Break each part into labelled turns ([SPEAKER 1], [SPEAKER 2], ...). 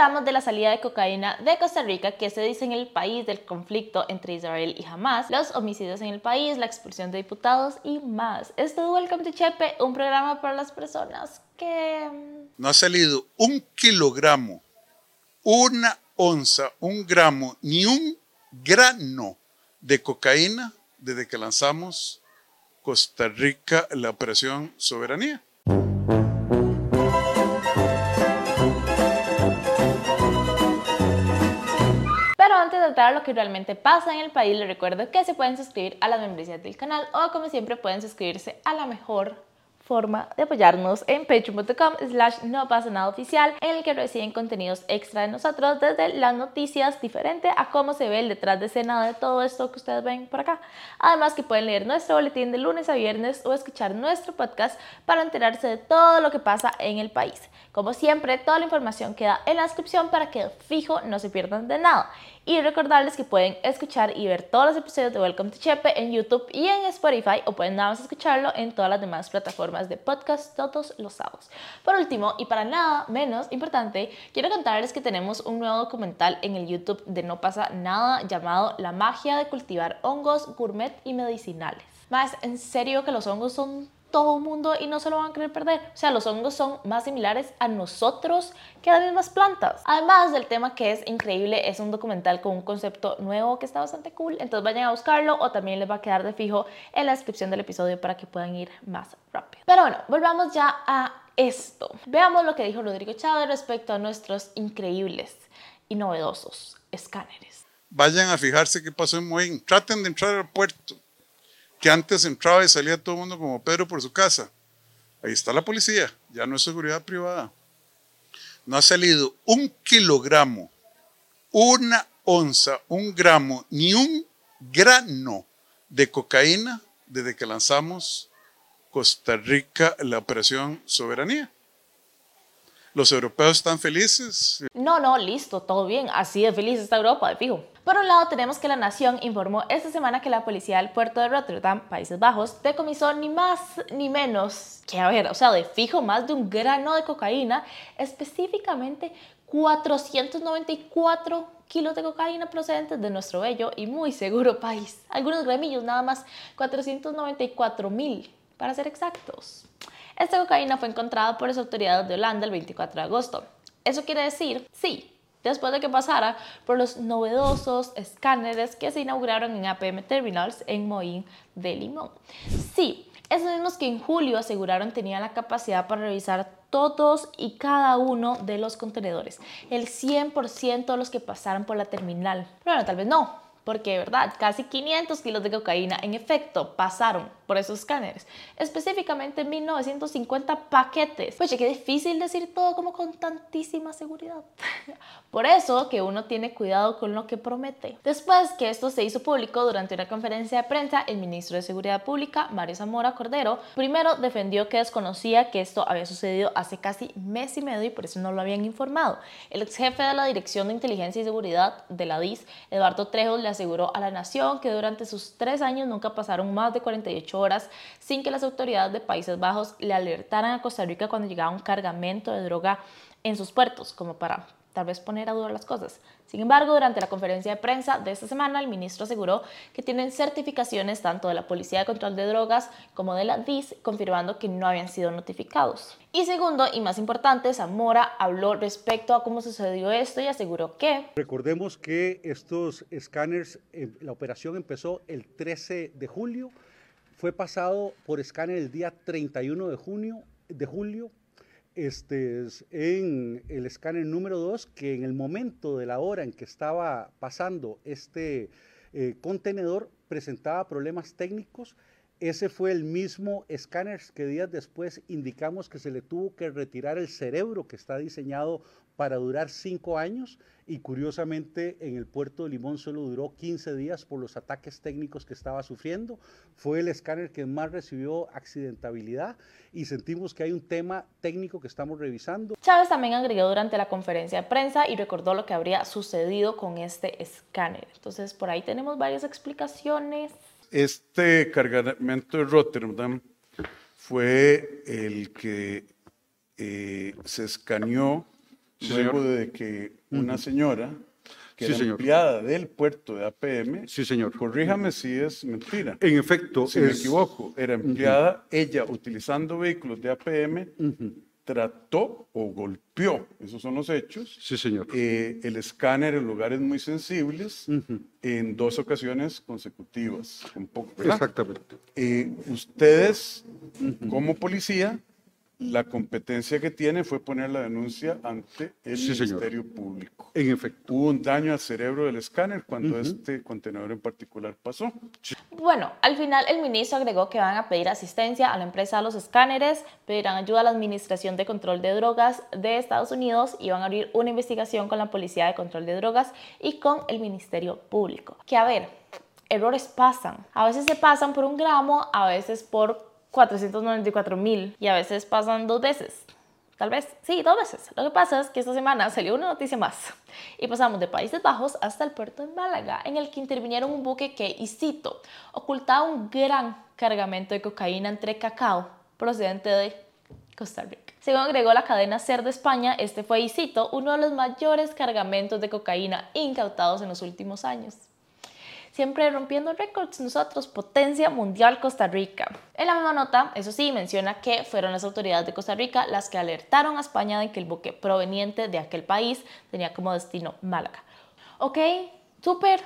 [SPEAKER 1] hablamos de la salida de cocaína de Costa Rica, que se dice en el país del conflicto entre Israel y Hamas, los homicidios en el país, la expulsión de diputados y más. Esto es Welcome to Chepe, un programa para las personas que...
[SPEAKER 2] No ha salido un kilogramo, una onza, un gramo, ni un grano de cocaína desde que lanzamos Costa Rica la operación Soberanía.
[SPEAKER 1] Antes de entrar a lo que realmente pasa en el país, les recuerdo que se pueden suscribir a las membresías del canal o como siempre pueden suscribirse a la mejor forma de apoyarnos en patreon.com slash no pasa nada oficial en el que reciben contenidos extra de nosotros desde las noticias diferente a cómo se ve el detrás de escena de todo esto que ustedes ven por acá. Además que pueden leer nuestro boletín de lunes a viernes o escuchar nuestro podcast para enterarse de todo lo que pasa en el país. Como siempre, toda la información queda en la descripción para que fijo no se pierdan de nada. Y recordarles que pueden escuchar y ver todos los episodios de Welcome to Chepe en YouTube y en Spotify o pueden nada más escucharlo en todas las demás plataformas de podcast todos los sábados. Por último, y para nada menos importante, quiero contarles que tenemos un nuevo documental en el YouTube de No pasa nada llamado La magia de cultivar hongos gourmet y medicinales. Más, en serio que los hongos son todo el mundo y no se lo van a querer perder. O sea, los hongos son más similares a nosotros que a las mismas plantas. Además del tema que es increíble, es un documental con un concepto nuevo que está bastante cool. Entonces vayan a buscarlo o también les va a quedar de fijo en la descripción del episodio para que puedan ir más rápido. Pero bueno, volvamos ya a esto. Veamos lo que dijo Rodrigo Chávez respecto a nuestros increíbles y novedosos escáneres.
[SPEAKER 2] Vayan a fijarse qué pasó en Moín. Traten de entrar al puerto que antes entraba y salía todo el mundo como Pedro por su casa. Ahí está la policía, ya no es seguridad privada. No ha salido un kilogramo, una onza, un gramo, ni un grano de cocaína desde que lanzamos Costa Rica la operación Soberanía. ¿Los europeos están felices?
[SPEAKER 1] No, no, listo, todo bien. Así de feliz está Europa, de fijo. Por un lado, tenemos que La Nación informó esta semana que la policía del puerto de Rotterdam, Países Bajos, decomisó ni más ni menos que, a ver, o sea, de fijo más de un grano de cocaína, específicamente 494 kilos de cocaína procedentes de nuestro bello y muy seguro país. Algunos gramillos, nada más 494 mil, para ser exactos. Esta cocaína fue encontrada por las autoridades de Holanda el 24 de agosto. Eso quiere decir, sí, después de que pasara por los novedosos escáneres que se inauguraron en APM Terminals en Moín de Limón. Sí, esos mismos que en julio aseguraron tenían la capacidad para revisar todos y cada uno de los contenedores, el 100% de los que pasaron por la terminal. Pero bueno, tal vez no, porque verdad, casi 500 kilos de cocaína en efecto pasaron por esos escáneres, específicamente 1950 paquetes. Pues qué difícil decir todo como con tantísima seguridad. por eso que uno tiene cuidado con lo que promete. Después que esto se hizo público durante una conferencia de prensa, el ministro de Seguridad Pública, Mario Zamora Cordero, primero defendió que desconocía que esto había sucedido hace casi mes y medio y por eso no lo habían informado. El ex jefe de la Dirección de Inteligencia y Seguridad de la DIS, Eduardo Trejo, le aseguró a la Nación que durante sus tres años nunca pasaron más de 48 horas sin que las autoridades de Países Bajos le alertaran a Costa Rica cuando llegaba un cargamento de droga en sus puertos, como para tal vez poner a duda las cosas. Sin embargo, durante la conferencia de prensa de esta semana, el ministro aseguró que tienen certificaciones tanto de la Policía de Control de Drogas como de la DIS, confirmando que no habían sido notificados. Y segundo, y más importante, Zamora habló respecto a cómo sucedió esto y aseguró que...
[SPEAKER 3] Recordemos que estos escáneres, eh, la operación empezó el 13 de julio, fue pasado por escáner el día 31 de junio, de julio, este, en el escáner número 2, que en el momento de la hora en que estaba pasando este eh, contenedor presentaba problemas técnicos. Ese fue el mismo escáner que días después indicamos que se le tuvo que retirar el cerebro que está diseñado para durar cinco años y curiosamente en el puerto de Limón solo duró 15 días por los ataques técnicos que estaba sufriendo. Fue el escáner que más recibió accidentabilidad y sentimos que hay un tema técnico que estamos revisando.
[SPEAKER 1] Chávez también agregó durante la conferencia de prensa y recordó lo que habría sucedido con este escáner. Entonces por ahí tenemos varias explicaciones.
[SPEAKER 2] Este cargamento de Rotterdam fue el que eh, se escaneó
[SPEAKER 4] luego de que una señora que
[SPEAKER 3] Sí,
[SPEAKER 4] era
[SPEAKER 3] señor.
[SPEAKER 4] empleada del puerto de APM,
[SPEAKER 3] Sí, señor.
[SPEAKER 4] corríjame si es mentira,
[SPEAKER 3] En efecto,
[SPEAKER 4] si me
[SPEAKER 3] es-
[SPEAKER 4] equivoco, era empleada, ella utilizando vehículos de APM, trató o golpeó, esos son los hechos,
[SPEAKER 3] Sí, señor.
[SPEAKER 4] eh, el escáner en lugares muy sensibles en dos ocasiones consecutivas. un poco.
[SPEAKER 3] Exactamente.
[SPEAKER 4] Eh, ustedes, como policía, la competencia que tienen fue poner la denuncia ante el
[SPEAKER 3] Sí, señor.
[SPEAKER 4] Ministerio Público.
[SPEAKER 3] En efecto.
[SPEAKER 4] Hubo un daño al cerebro del escáner cuando este contenedor en particular pasó.
[SPEAKER 1] Bueno, al final el ministro agregó que van a pedir asistencia a la empresa de los escáneres, pedirán ayuda a la Administración de Control de Drogas de Estados Unidos y van a abrir una investigación con la Policía de Control de Drogas y con el Ministerio Público. Que a ver, errores pasan. A veces se pasan por un gramo, a veces por 494 mil y a veces pasan dos veces. Tal vez, sí, dos veces. Lo que pasa es que esta semana salió una noticia más y pasamos de Países Bajos hasta el puerto de Málaga, en el que intervinieron un buque que, y cito, ocultaba un gran cargamento de cocaína entre cacao procedente de Costa Rica. Según agregó la cadena SER de España, este fue, y cito, uno de los mayores cargamentos de cocaína incautados en los últimos años siempre rompiendo récords nosotros, potencia mundial Costa Rica. En la misma nota, eso sí, menciona que fueron las autoridades de Costa Rica las que alertaron a España de que el buque proveniente de aquel país tenía como destino Málaga. Ok, súper,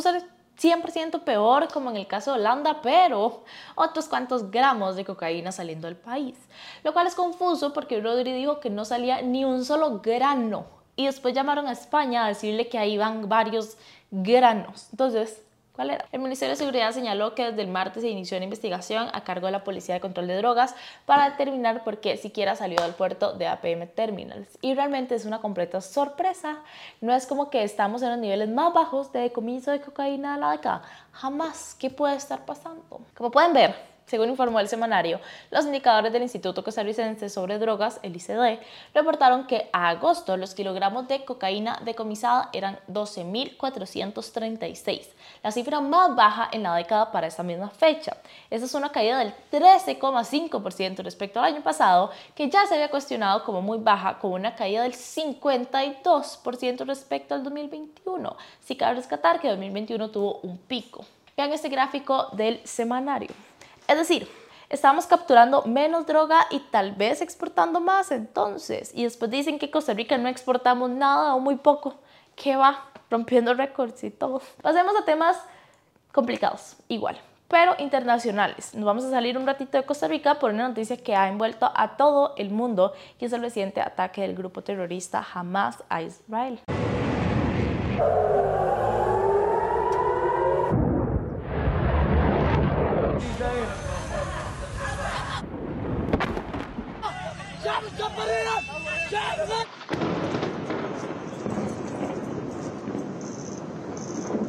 [SPEAKER 1] ser 100% peor como en el caso de Holanda, pero otros cuantos gramos de cocaína saliendo del país. Lo cual es confuso porque Rodri dijo que no salía ni un solo grano y después llamaron a España a decirle que ahí van varios granos. Entonces, ¿cuál era? El Ministerio de Seguridad señaló que desde el martes se inició una investigación a cargo de la Policía de Control de Drogas para determinar por qué siquiera salió del puerto de APM Terminals. Y realmente es una completa sorpresa. No es como que estamos en los niveles más bajos de decomiso de cocaína de la década. Jamás. ¿Qué puede estar pasando? Como pueden ver, según informó el semanario, los indicadores del Instituto Costarricense sobre Drogas, el ICD, reportaron que a agosto los kilogramos de cocaína decomisada eran 12.436, la cifra más baja en la década para esa misma fecha. Esa es una caída del 13,5% respecto al año pasado, que ya se había cuestionado como muy baja, con una caída del 52% respecto al 2021. Si cabe rescatar que 2021 tuvo un pico. Vean este gráfico del semanario. Es decir, estamos capturando menos droga y tal vez exportando más entonces. Y después dicen que Costa Rica no exportamos nada o muy poco. ¿Qué va? Rompiendo récords y todo. Pasemos a temas complicados, igual, pero internacionales. Nos vamos a salir un ratito de Costa Rica por una noticia que ha envuelto a todo el mundo, que es el reciente ataque del grupo terrorista Hamas a Israel.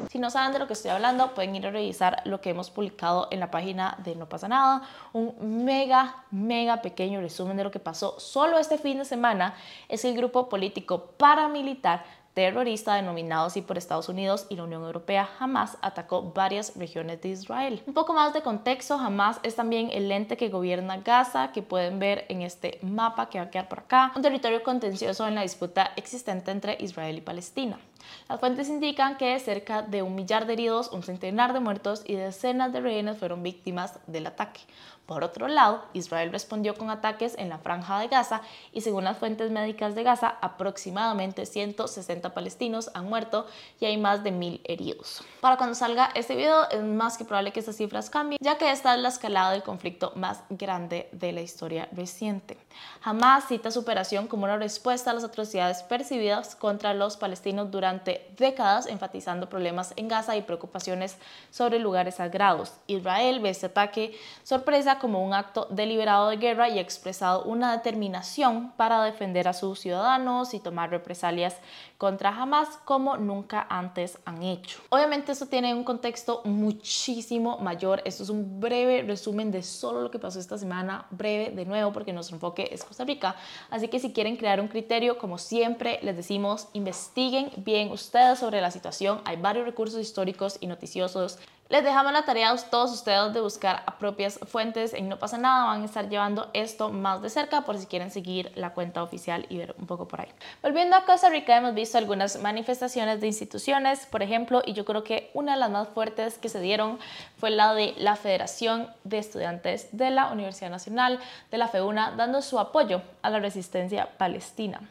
[SPEAKER 1] Si no saben de lo que estoy hablando, pueden ir a revisar lo que hemos publicado en la página de No pasa nada. Un mega, mega pequeño resumen de lo que pasó solo este fin de semana es el grupo político paramilitar terrorista denominado así por Estados Unidos y la Unión Europea, Hamas atacó varias regiones de Israel. Un poco más de contexto, Hamas es también el ente que gobierna Gaza, que pueden ver en este mapa que va a quedar por acá, un territorio contencioso en la disputa existente entre Israel y Palestina. Las fuentes indican que cerca de un millar de heridos, un centenar de muertos y decenas de rehenes fueron víctimas del ataque. Por otro lado, Israel respondió con ataques en la franja de Gaza y según las fuentes médicas de Gaza, aproximadamente 160 palestinos han muerto y hay más de mil heridos. Para cuando salga este video es más que probable que estas cifras cambien, ya que esta es la escalada del conflicto más grande de la historia reciente. Hamas cita su operación como una respuesta a las atrocidades percibidas contra los palestinos durante décadas, enfatizando problemas en Gaza y preocupaciones sobre lugares sagrados. Israel ve este ataque sorpresa como un acto deliberado de guerra y ha expresado una determinación para defender a sus ciudadanos y tomar represalias contra Hamas como nunca antes han hecho. Obviamente esto tiene un contexto muchísimo mayor. Esto es un breve resumen de solo lo que pasó esta semana, breve de nuevo porque nuestro enfoque es Costa Rica. Así que si quieren crear un criterio, como siempre les decimos, investiguen bien ustedes sobre la situación. Hay varios recursos históricos y noticiosos Les dejamos la tarea a todos ustedes de buscar a propias fuentes en No pasa nada, van a estar llevando esto más de cerca por si quieren seguir la cuenta oficial y ver un poco por ahí. Volviendo a Costa Rica, hemos visto algunas manifestaciones de instituciones, por ejemplo, y yo creo que una de las más fuertes que se dieron fue la de la Federación de Estudiantes de la Universidad Nacional, de la FEUNA, dando su apoyo a la resistencia palestina.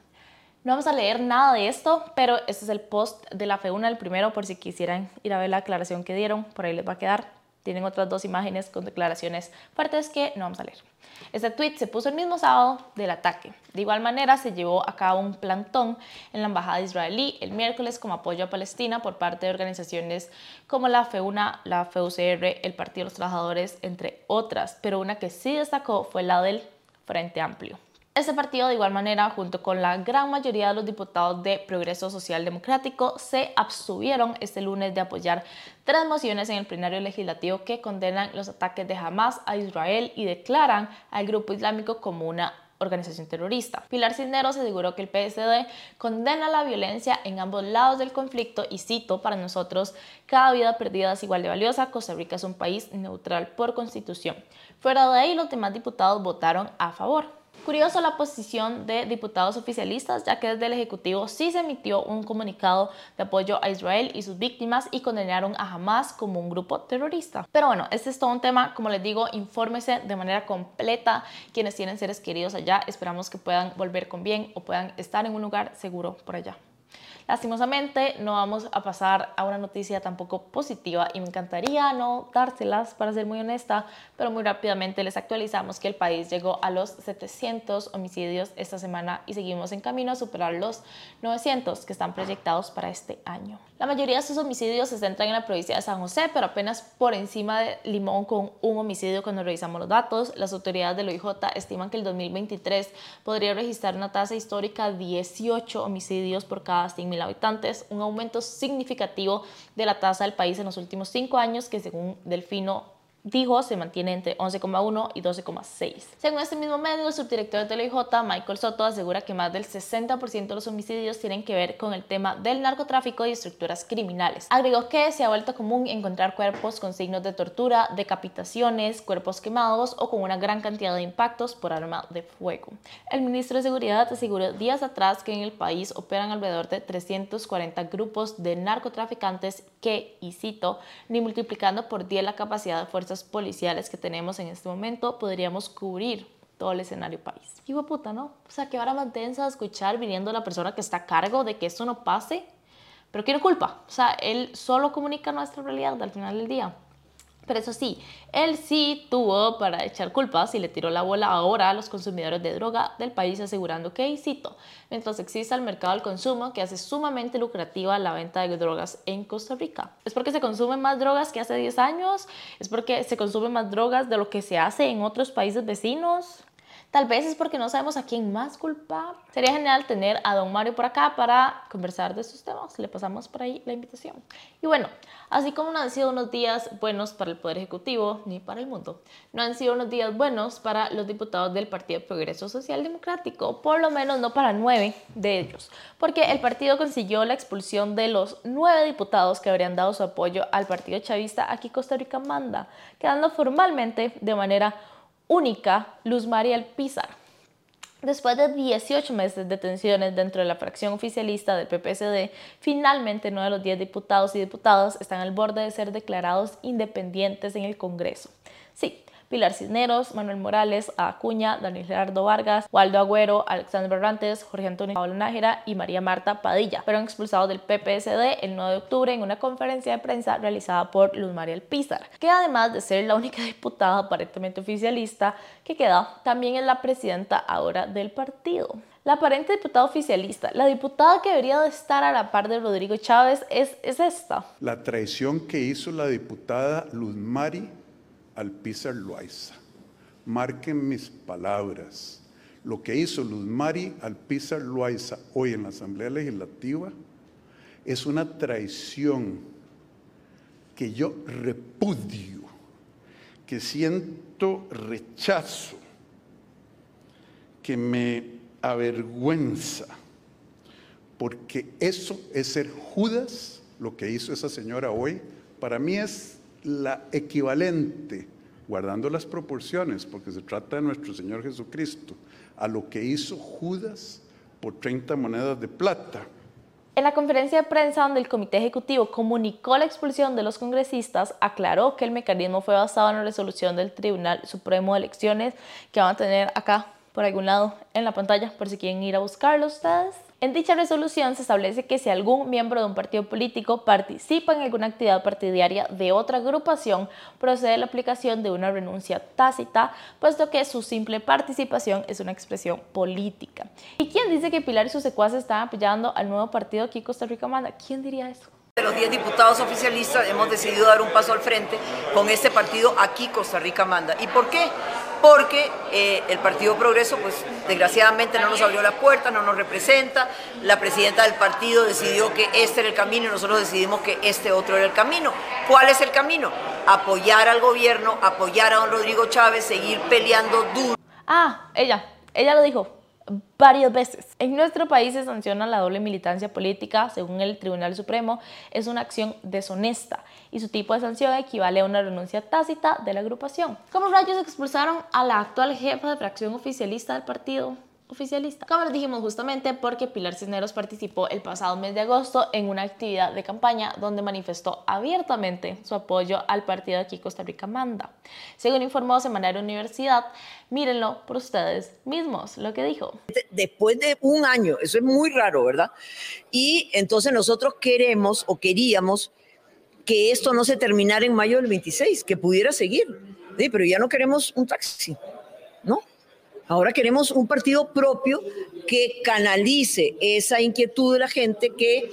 [SPEAKER 1] No vamos a leer nada de esto, pero este es el post de la FEUNA, el primero, por si quisieran ir a ver la declaración que dieron, por ahí les va a quedar. Tienen otras dos imágenes con declaraciones fuertes que no vamos a leer. Este tweet se puso el mismo sábado del ataque. De igual manera, se llevó a cabo un plantón en la embajada israelí el miércoles como apoyo a Palestina por parte de organizaciones como la FEUNA, la FEUCR, el Partido de los Trabajadores, entre otras. Pero una que sí destacó fue la del Frente Amplio. Este partido, de igual manera, junto con la gran mayoría de los diputados de Progreso Social Democrático, se abstuvieron este lunes de apoyar tres mociones en el plenario legislativo que condenan los ataques de Hamas a Israel y declaran al grupo islámico como una organización terrorista. Pilar Cisneros aseguró que el PSD condena la violencia en ambos lados del conflicto y cito, para nosotros, cada vida perdida es igual de valiosa, Costa Rica es un país neutral por constitución. Fuera de ahí, los demás diputados votaron a favor. Curioso la posición de diputados oficialistas, ya que desde el Ejecutivo sí se emitió un comunicado de apoyo a Israel y sus víctimas y condenaron a Hamas como un grupo terrorista. Pero bueno, este es todo un tema, como les digo, infórmese de manera completa quienes tienen seres queridos allá. Esperamos que puedan volver con bien o puedan estar en un lugar seguro por allá. Lastimosamente no vamos a pasar a una noticia tampoco positiva y me encantaría no dárselas para ser muy honesta, pero muy rápidamente les actualizamos que el país llegó a los 700 homicidios esta semana y seguimos en camino a superar los 900 que están proyectados para este año. La mayoría de estos homicidios se centran en la provincia de San José, pero apenas por encima de Limón con un homicidio cuando revisamos los datos. Las autoridades del OIJ estiman que el 2023 podría registrar una tasa histórica de 18 homicidios por cada 100.000 habitantes, un aumento significativo de la tasa del país en los últimos cinco años que según Delfino dijo se mantiene entre 11,1 y 12,6. Según este mismo medio, el subdirector del OIJ, Michael Soto, asegura que más del 60% de los homicidios tienen que ver con el tema del narcotráfico y estructuras criminales. Agregó que se ha vuelto común encontrar cuerpos con signos de tortura, decapitaciones, cuerpos quemados o con una gran cantidad de impactos por arma de fuego. El ministro de Seguridad aseguró días atrás que en el país operan alrededor de 340 grupos de narcotraficantes que, y cito, ni multiplicando por 10 la capacidad de policiales que tenemos en este momento, podríamos cubrir todo el escenario país. Y puta, ¿no? O sea, que ahora mantensa a escuchar viniendo la persona que está a cargo de que esto no pase, pero quiere culpa. O sea, él solo comunica nuestra realidad al final del día. Pero eso sí, él sí tuvo para echar culpas y le tiró la bola ahora a los consumidores de droga del país asegurando que, y cito, mientras exista el mercado del consumo que hace sumamente lucrativa la venta de drogas en Costa Rica. ¿Es porque se consumen más drogas que hace 10 años? ¿Es porque se consumen más drogas de lo que se hace en otros países vecinos? Tal vez es porque no sabemos a quién más culpar. Sería genial tener a don Mario por acá para conversar de estos temas. Le pasamos por ahí la invitación. Y bueno, así como no han sido unos días buenos para el Poder Ejecutivo ni para el mundo, no han sido unos días buenos para los diputados del Partido Progreso Social Democrático, por lo menos no para nueve de ellos, porque el partido consiguió la expulsión de los nueve diputados que habrían dado su apoyo al Partido Chavista aquí Costa Rica manda, quedando formalmente de manera única Luz María Alpizar. Después de 18 meses de detenciones dentro de la fracción oficialista del PPSD, finalmente 9 de los 10 diputados y diputadas están al borde de ser declarados independientes en el Congreso. Sí, Pilar Cisneros, Manuel Morales, Acuña, Daniel Gerardo Vargas, Waldo Agüero, Alexander Berrantes, Jorge Antonio Pablo Nájera y María Marta Padilla. Fueron expulsados del PPSD el 9 de octubre en una conferencia de prensa realizada por Luz María Pizar, que además de ser la única diputada aparentemente oficialista que queda, también es la presidenta ahora del partido. La aparente diputada oficialista, la diputada que debería de estar a la par de Rodrigo Chávez, es, es esta.
[SPEAKER 4] La traición que hizo la diputada Luz Mari Alpizar Loaiza. Marquen mis palabras. Lo que hizo Luz Mari Alpizar Loaiza hoy en la Asamblea Legislativa es una traición que yo repudio, que siento rechazo, que me avergüenza, porque eso es ser Judas, lo que hizo esa señora hoy, para mí es la equivalente, guardando las proporciones, porque se trata de nuestro Señor Jesucristo, a lo que hizo Judas por 30 monedas de plata.
[SPEAKER 1] En la conferencia de prensa donde el Comité Ejecutivo comunicó la expulsión de los congresistas, aclaró que el mecanismo fue basado en la resolución del Tribunal Supremo de Elecciones que van a tener acá por algún lado en la pantalla por si quieren ir a buscarlo ustedes. En dicha resolución se establece que si algún miembro de un partido político participa en alguna actividad partidaria de otra agrupación, procede la aplicación de una renuncia tácita, puesto que su simple participación es una expresión política. ¿Y quién dice que Pilar y sus secuaces están apoyando al nuevo partido aquí Costa Rica Manda? ¿Quién diría eso?
[SPEAKER 5] De los 10 diputados oficialistas hemos decidido dar un paso al frente con este partido aquí Costa Rica Manda. ¿Y por qué? Porque eh, el Partido Progreso, pues desgraciadamente no nos abrió la puerta, no nos representa. La presidenta del partido decidió que este era el camino y nosotros decidimos que este otro era el camino. ¿Cuál es el camino? Apoyar al gobierno, apoyar a don Rodrigo Chávez, seguir peleando duro.
[SPEAKER 1] Ah, ella, ella lo dijo varias veces. En nuestro país se sanciona la doble militancia política, según el Tribunal Supremo, es una acción deshonesta y su tipo de sanción equivale a una renuncia tácita de la agrupación. ¿Cómo rayos expulsaron a la actual jefa de fracción oficialista del partido? Oficialista. Como les dijimos justamente porque Pilar Cisneros participó el pasado mes de agosto en una actividad de campaña donde manifestó abiertamente su apoyo al partido de aquí Costa Rica Manda. Según informó Semanario Universidad, mírenlo por ustedes mismos, lo que dijo.
[SPEAKER 5] Después de un año, eso es muy raro, ¿verdad? Y entonces nosotros queremos o queríamos que esto no se terminara en mayo del 26, que pudiera seguir. Sí, pero ya no queremos un taxi, ¿no? Ahora queremos un partido propio que canalice esa inquietud de la gente que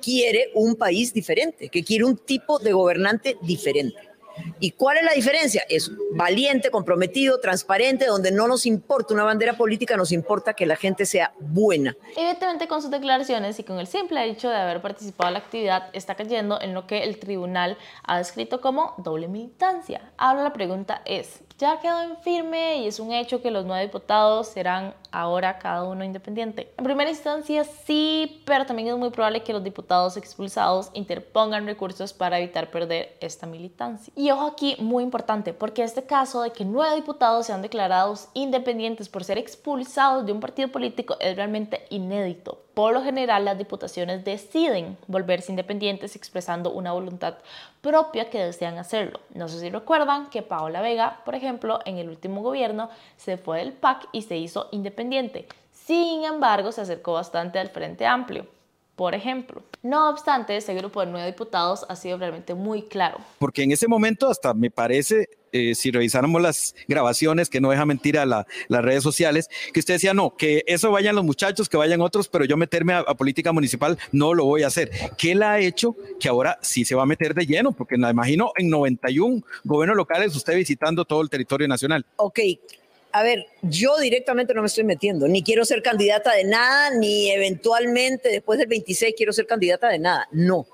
[SPEAKER 5] quiere un país diferente, que quiere un tipo de gobernante diferente. ¿Y cuál es la diferencia? Es valiente, comprometido, transparente, donde no nos importa una bandera política, nos importa que la gente sea buena.
[SPEAKER 1] Evidentemente con sus declaraciones y con el simple hecho de haber participado en la actividad, está cayendo en lo que el tribunal ha descrito como doble militancia. Ahora la pregunta es, ya quedó en firme y es un hecho que los nueve diputados serán ahora cada uno independiente. En primera instancia sí, pero también es muy probable que los diputados expulsados interpongan recursos para evitar perder esta militancia. Y ojo aquí, muy importante, porque este caso de que nueve diputados sean declarados independientes por ser expulsados de un partido político es realmente inédito. Por lo general, las diputaciones deciden volverse independientes expresando una voluntad propia que desean hacerlo. No sé si recuerdan que Paola Vega, por ejemplo, en el último gobierno se fue del PAC y se hizo independiente. Sin embargo, se acercó bastante al Frente Amplio por ejemplo. No obstante, ese grupo de nueve diputados ha sido realmente muy claro.
[SPEAKER 6] Porque en ese momento, hasta me parece, eh, si revisáramos las grabaciones, que no deja mentir a las redes sociales, que usted decía, no, que eso vayan los muchachos, que vayan otros, pero yo meterme a, a, política municipal no lo voy a hacer. ¿Qué la ha hecho que ahora sí se va a meter de lleno? Porque me imagino en 91 gobiernos locales usted visitando todo el territorio nacional.
[SPEAKER 5] Ok, a ver, yo directamente no me estoy metiendo, ni quiero ser candidata de nada, ni eventualmente después del 26 quiero ser candidata de nada. No,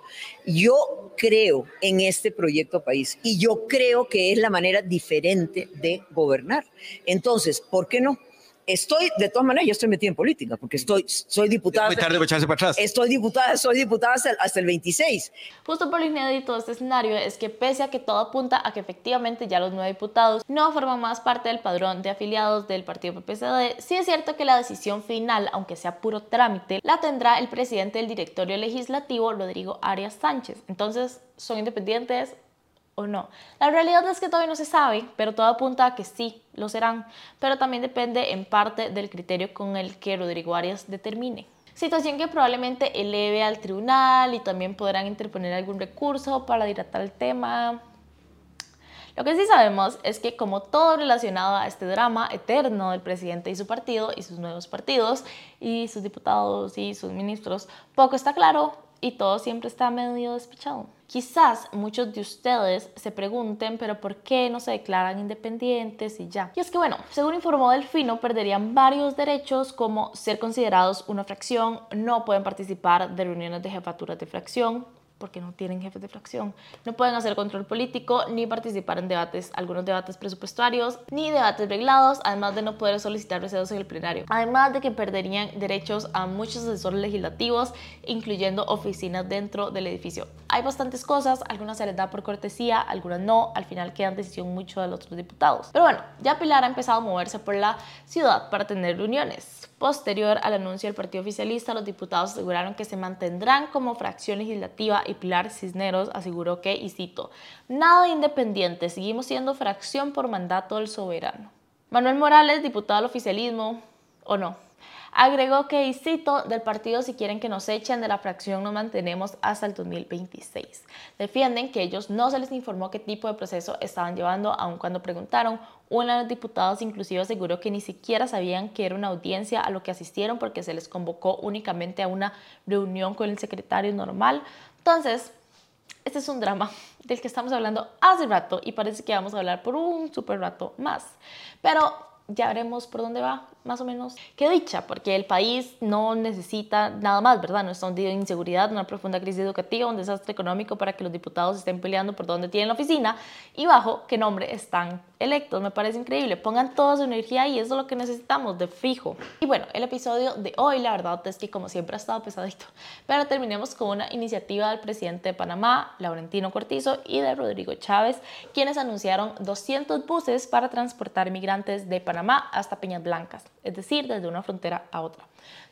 [SPEAKER 5] yo creo en este proyecto país y yo creo que es la manera diferente de gobernar. Entonces, ¿por qué no? Estoy, de todas maneras, yo estoy metida en política, porque estoy, soy diputada.
[SPEAKER 6] Es muy tarde para echarse para atrás.
[SPEAKER 5] Estoy diputada, soy diputada hasta el, hasta el 26.
[SPEAKER 1] Justo por lo inédito de este escenario es que pese a que todo apunta a que efectivamente ya los nueve diputados no forman más parte del padrón de afiliados del partido PPCD, sí es cierto que la decisión final, aunque sea puro trámite, la tendrá el presidente del directorio legislativo, Rodrigo Arias Sánchez. Entonces, son independientes no. La realidad es que todavía no se sabe, pero todo apunta a que sí, lo serán, pero también depende en parte del criterio con el que Rodrigo Arias determine. Situación que probablemente eleve al tribunal y también podrán interponer algún recurso para dilatar el tema. Lo que sí sabemos es que como todo relacionado a este drama eterno del presidente y su partido y sus nuevos partidos y sus diputados y sus ministros, poco está claro y todo siempre está medio despechado. Quizás muchos de ustedes se pregunten, pero ¿por qué no se declaran independientes y ya? Y es que bueno, según informó Delfino, perderían varios derechos como ser considerados una fracción, no pueden participar de reuniones de jefaturas de fracción, porque no tienen jefes de fracción. No pueden hacer control político ni participar en debates, algunos debates presupuestarios, ni debates reglados, además de no poder solicitar recesos en el plenario. Además de que perderían derechos a muchos asesores legislativos, incluyendo oficinas dentro del edificio. Hay bastantes cosas, algunas se les da por cortesía, algunas no, al final quedan decisión mucho de los otros diputados. Pero bueno, ya Pilar ha empezado a moverse por la ciudad para tener reuniones. Posterior al anuncio del partido oficialista, los diputados aseguraron que se mantendrán como fracción legislativa y Pilar Cisneros aseguró que, y cito, nada independiente, seguimos siendo fracción por mandato del soberano. Manuel Morales, diputado del oficialismo, o no, Agregó que, y cito, del partido si quieren que nos echen de la fracción nos mantenemos hasta el 2026. Defienden que ellos no se les informó qué tipo de proceso estaban llevando, aun cuando preguntaron. Uno de los diputados inclusive aseguró que ni siquiera sabían que era una audiencia a lo que asistieron porque se les convocó únicamente a una reunión con el secretario normal. Entonces, este es un drama del que estamos hablando hace rato y parece que vamos a hablar por un super rato más. Pero ya veremos por dónde va más o menos. Qué dicha, porque el país no necesita nada más, ¿verdad? No está hundido en inseguridad, una profunda crisis educativa, un desastre económico para que los diputados estén peleando por dónde tienen la oficina y bajo qué nombre están electos. Me parece increíble. Pongan toda su energía y eso es lo que necesitamos, de fijo. Y bueno, el episodio de hoy, la verdad es que como siempre ha estado pesadito. Pero terminemos con una iniciativa del presidente de Panamá, Laurentino Cortizo, y de Rodrigo Chávez, quienes anunciaron 200 buses para transportar migrantes de Panamá hasta Peñas Blancas es decir, desde una frontera a otra.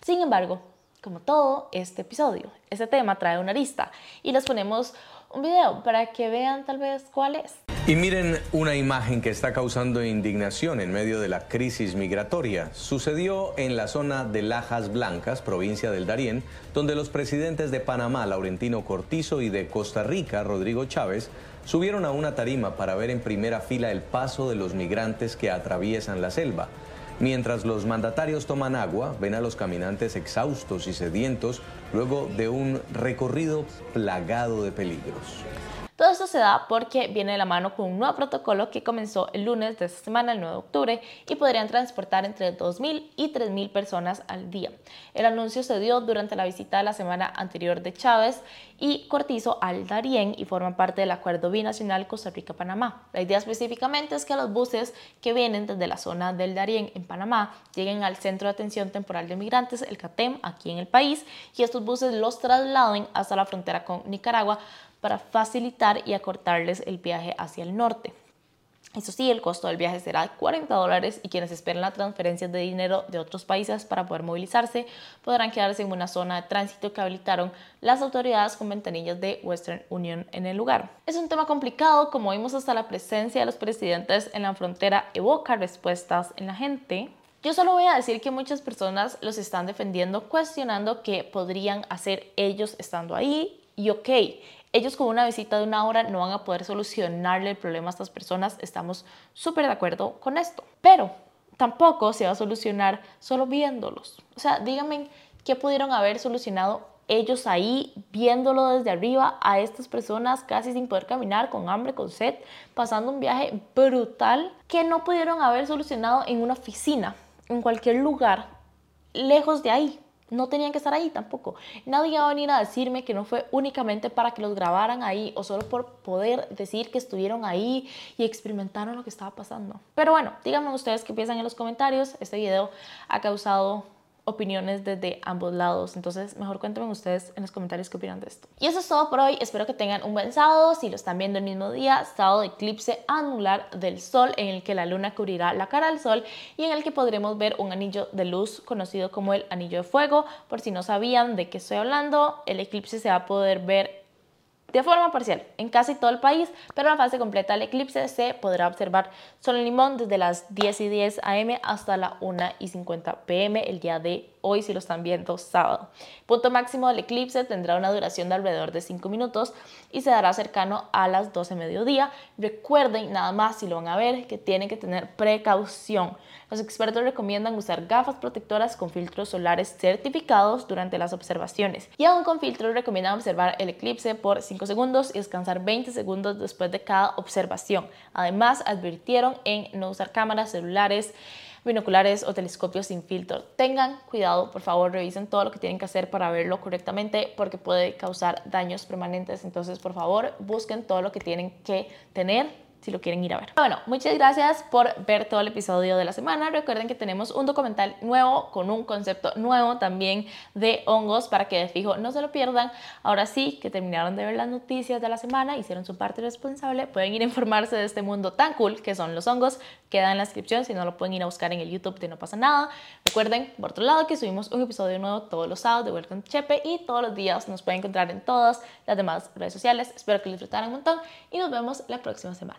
[SPEAKER 1] Sin embargo, como todo este episodio, este tema trae una lista y les ponemos un video para que vean tal vez cuál es.
[SPEAKER 7] Y miren una imagen que está causando indignación en medio de la crisis migratoria. Sucedió en la zona de Lajas Blancas, provincia del Darién, donde los presidentes de Panamá, Laurentino Cortizo, y de Costa Rica, Rodrigo Chávez, subieron a una tarima para ver en primera fila el paso de los migrantes que atraviesan la selva. Mientras los mandatarios toman agua, ven a los caminantes exhaustos y sedientos luego de un recorrido plagado de peligros.
[SPEAKER 1] Todo esto se da porque viene de la mano con un nuevo protocolo que comenzó el lunes de esta semana, el 9 de octubre, y podrían transportar entre 2.000 y 3.000 personas al día. El anuncio se dio durante la visita de la semana anterior de Chávez y Cortizo al Darién y forma parte del acuerdo binacional Costa Rica-Panamá. La idea específicamente es que los buses que vienen desde la zona del Darién en Panamá lleguen al Centro de Atención Temporal de Migrantes, el CATEM, aquí en el país, y estos buses los trasladen hasta la frontera con Nicaragua para facilitar y acortarles el viaje hacia el norte. Eso sí, el costo del viaje será de 40 dólares y quienes esperen la transferencia de dinero de otros países para poder movilizarse podrán quedarse en una zona de tránsito que habilitaron las autoridades con ventanillas de Western Union en el lugar. Es un tema complicado, como vimos hasta la presencia de los presidentes en la frontera evoca respuestas en la gente. Yo solo voy a decir que muchas personas los están defendiendo, cuestionando qué podrían hacer ellos estando ahí. Y ok, ellos con una visita de una hora no van a poder solucionarle el problema a estas personas, estamos súper de acuerdo con esto, pero tampoco se va a solucionar solo viéndolos. O sea, díganme qué pudieron haber solucionado ellos ahí viéndolo desde arriba a estas personas casi sin poder caminar, con hambre, con sed, pasando un viaje brutal que no pudieron haber solucionado en una oficina, en cualquier lugar, lejos de ahí no tenían que estar ahí tampoco. Nadie va a venir a decirme que no fue únicamente para que los grabaran ahí o solo por poder decir que estuvieron ahí y experimentaron lo que estaba pasando. Pero bueno, díganme ustedes qué piensan en los comentarios. Este video ha causado opiniones desde ambos lados. Entonces, mejor cuéntenme ustedes en los comentarios qué opinan de esto. Y eso es todo por hoy. Espero que tengan un buen sábado. Si lo están viendo el mismo día, sábado de eclipse anular del sol, en el que la luna cubrirá la cara del sol y en el que podremos ver un anillo de luz conocido como el anillo de fuego. Por si no sabían de qué estoy hablando, el eclipse se va a poder ver de forma parcial en casi todo el país, pero la fase completa del eclipse se podrá observar solo en Limón desde las 10 y 10 am hasta la 1 y 50 pm el día de hoy si lo están viendo sábado. Punto máximo del eclipse tendrá una duración de alrededor de 5 minutos y se dará cercano a las 12 mediodía. Recuerden nada más si lo van a ver que tienen que tener precaución. Los expertos recomiendan usar gafas protectoras con filtros solares certificados durante las observaciones y aún con filtros recomiendan observar el eclipse por 5 segundos y descansar 20 segundos después de cada observación. Además advirtieron en no usar cámaras celulares binoculares o telescopios sin filtro. Tengan cuidado, por favor, revisen todo lo que tienen que hacer para verlo correctamente porque puede causar daños permanentes. Entonces, por favor, busquen todo lo que tienen que tener si lo quieren ir a ver. Bueno, muchas gracias por ver todo el episodio de la semana. Recuerden que tenemos un documental nuevo con un concepto nuevo también de hongos para que de fijo no se lo pierdan. Ahora sí, que terminaron de ver las noticias de la semana, hicieron su parte responsable, pueden ir a informarse de este mundo tan cool que son los hongos. Queda en la descripción, si no lo pueden ir a buscar en el YouTube de No pasa nada. Recuerden, por otro lado, que subimos un episodio nuevo todos los sábados de Welcome Chepe y todos los días nos pueden encontrar en todas las demás redes sociales. Espero que lo disfrutaran un montón y nos vemos la próxima semana.